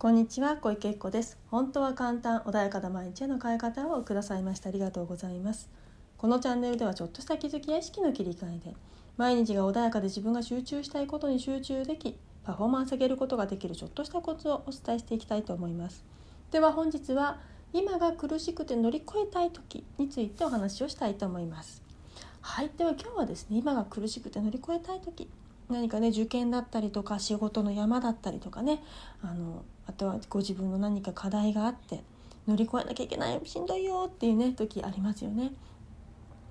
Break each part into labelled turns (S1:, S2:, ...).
S1: こんにちは小池恵子です。本当は簡単穏やかな毎日への変え方をくださいましてありがとうございます。このチャンネルではちょっとした気づきや意識の切り替えで毎日が穏やかで自分が集中したいことに集中できパフォーマンス上げることができるちょっとしたコツをお伝えしていきたいと思います。では本日は今が苦しくて乗り越えたい時についてお話をしたいと思います。はいでは今日はですね今が苦しくて乗り越えたい時何かね受験だったりとか仕事の山だったりとかねあのあとはご自分の何か課題があって乗り越えなきゃいけないしんどいよっていうね時ありますよね。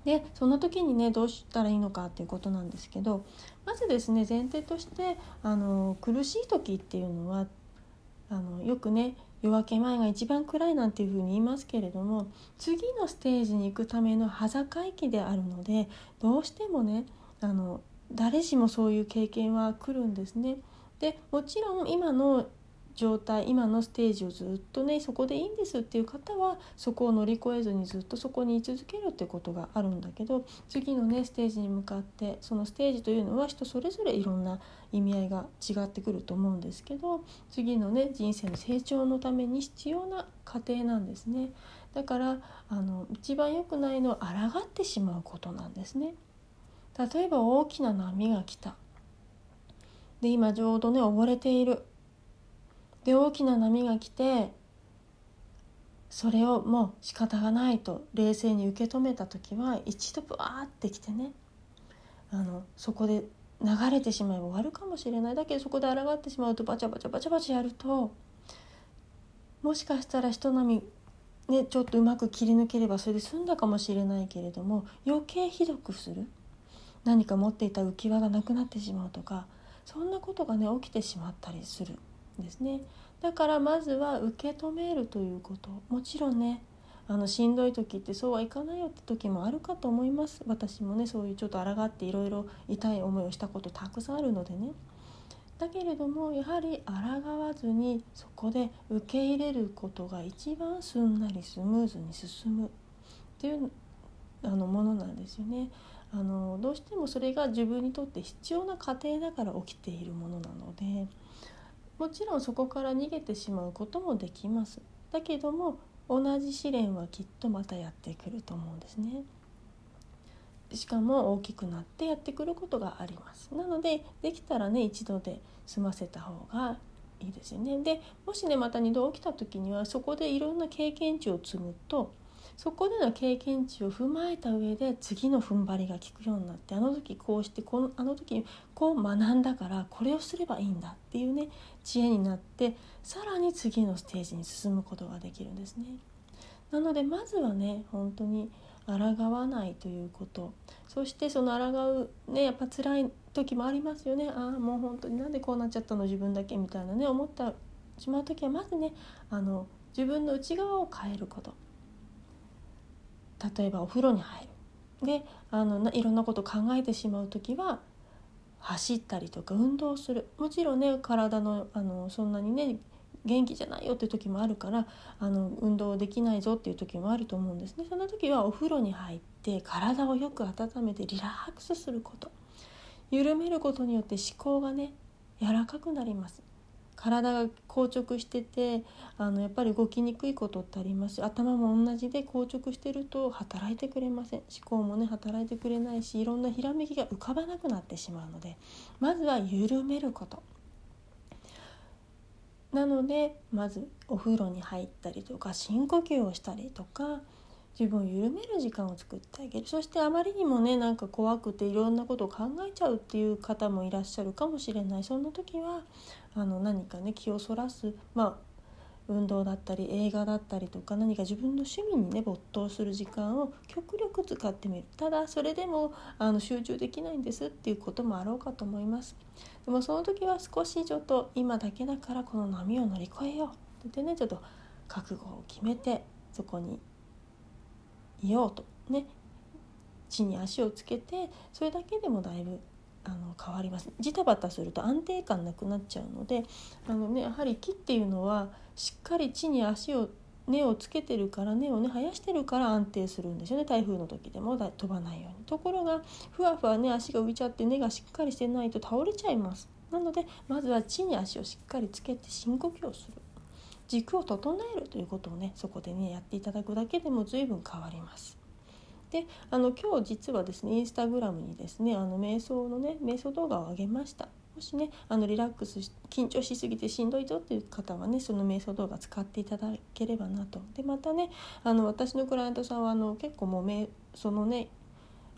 S1: でそんな時にねどうしたらいいのかっていうことなんですけどまずですね前提としてあの苦しい時っていうのはあのよくね夜明け前が一番暗いなんていうふうに言いますけれども次のステージに行くための端境期であるのでどうしてもねあの誰しもそういう経験は来るんですね。でもちろん今の状態今のステージをずっとねそこでいいんですっていう方はそこを乗り越えずにずっとそこに居続けるってことがあるんだけど次のねステージに向かってそのステージというのは人それぞれいろんな意味合いが違ってくると思うんですけど次のね人生の成長のために必要な過程なんですねだからあの一番良くないのは抗ってしまうことなんですね。例えば大きな波が来た。で今ちょうどね溺れている。で大きな波が来てそれをもう仕方がないと冷静に受け止めた時は一度ブワーってきてねあのそこで流れてしまえば終わるかもしれない。だけどそこで抗ってしまうとバチャバチャバチャバチャやるともしかしたら人並みねちょっとうまく切り抜ければそれで済んだかもしれないけれども余計ひどくする。何か持っていた浮き輪がなくなってしまうとかそんなことがね起きてしまったりするんですね。だからまずは受け止めるということ。もちろんねあのしんどい時ってそうはいかないよって時もあるかと思います。私もねそういうちょっと抗っていろいろ痛い思いをしたことたくさんあるのでね。だけれどもやはり抗わずにそこで受け入れることが一番すんなりスムーズに進むっていうあのものなんですよね。あのどうしてもそれが自分にとって必要な過程だから起きているものなのでもちろんそこから逃げてしまうこともできます。だけども同じ試練はきっとまたやってくると思うんですね。しかも大きくなってやってくることがあります。なのでできたらね一度で済ませた方がいいですよね。でもしねまた2度起きた時にはそこでいろんな経験値を積むとそこでの経験値を踏まえた上で次の踏ん張りが効くようになってあの時こうしてこのあの時こう学んだからこれをすればいいんだっていうね知恵になってさらに次のステージに進むことができるんですね。なのでまずはね本当に抗わないということ。そしてその抗うねやっぱ辛い時もありますよね。ああもう本当になんでこうなっちゃったの自分だけみたいなね思ったしまう時はまずねあの自分の内側を変えること。例えばお風呂に入る。であのいろんなこと考えてしまう時は走ったりとか運動する。もちろんね体のあのそんなにね元気じゃないよっていう時もあるからあの運動できないぞっていう時もあると思うんですね。そんな時はお風呂に入って体をよく温めてリラックスすること。緩めることによって思考がね柔らかくなります。体が硬直しててあのやっぱり動きにくいことってあります。し頭も同じで硬直してると働いてくれません。思考もね働いてくれないしいろんなひらめきが浮かばなくなってしまうのでまずは緩めること。なのでまずお風呂に入ったりとか深呼吸をしたりとか自分を緩める時間を作ってあげる。そしてあまりにもねなんか怖くていろんなことを考えちゃうっていう方もいらっしゃるかもしれない。そんな時はあの何かね気をそらす。まあ運動だったり映画だったりとか何か自分の趣味にね没頭する時間を極力使ってみる。ただそれでもあの集中できないんですっていうこともあろうかと思います。でもその時は少しちょっと今だけだからこの波を乗り越えよう。って言ってねちょっと覚悟を決めてそこにいようと。ね。地に足をつけてそれだけでもだいぶあの変わります。ジタバタすると安定感なくなっちゃうのであの、ね、やはり木っていうのはしっかり地に足を根をつけてるから根をね生やしてるから安定するんですよね。台風の時でも飛ばないように。ところがふわふわね足が浮いちゃって根がしっかりしてないと倒れちゃいます。なのでまずは地に足をしっかりつけて深呼吸をする。軸を整えるということをねそこでねやっていただくだけでも随分変わります。であの今日実はですねインスタグラムにですねあの瞑想のね瞑想動画を上げました。もしねあのリラックス緊張しすぎてしんどいぞっていう方はねその瞑想動画使っていただければなとでまたねあの私のクライアントさんはあの結構もう瞑そのね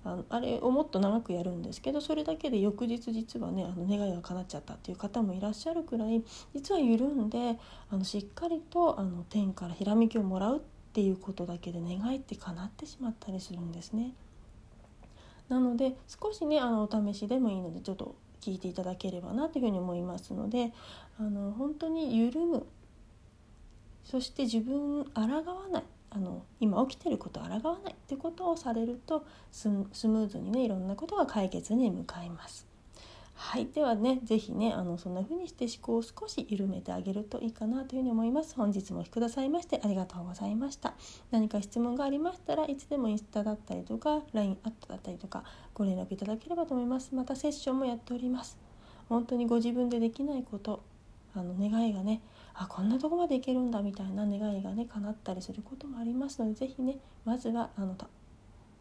S1: あのあれをもっと長くやるんですけどそれだけで翌日実はねあの願いが叶っちゃったっていう方もいらっしゃるくらい実は緩んであのしっかりとあの天からひらめきをもらうっていうことだけで願いって叶ってしまったりするんですね。なので少しねあのお試しでもいいのでちょっと聞いていただければなというふうに思いますのであの本当に緩むそして自分抗わないあの今起きてることを抗わないってことをされるとスムーズにねいろんなことが解決に向かいます。はい、ではね是非ねあのそんな風にして思考を少し緩めてあげるといいかなというふうに思います。本日もお聴きくださいましてありがとうございました。何か質問がありましたらいつでもインスタだったりとか LINE アットだったりとかご連絡いただければと思います。またセッションもやっております。本当にご自分でできないことあの願いがねあこんなとこまでいけるんだみたいな願いがね叶ったりすることもありますので是非ねまずはあの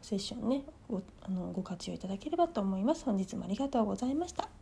S1: セッションねごあのご活用いただければと思います。本日もありがとうございました。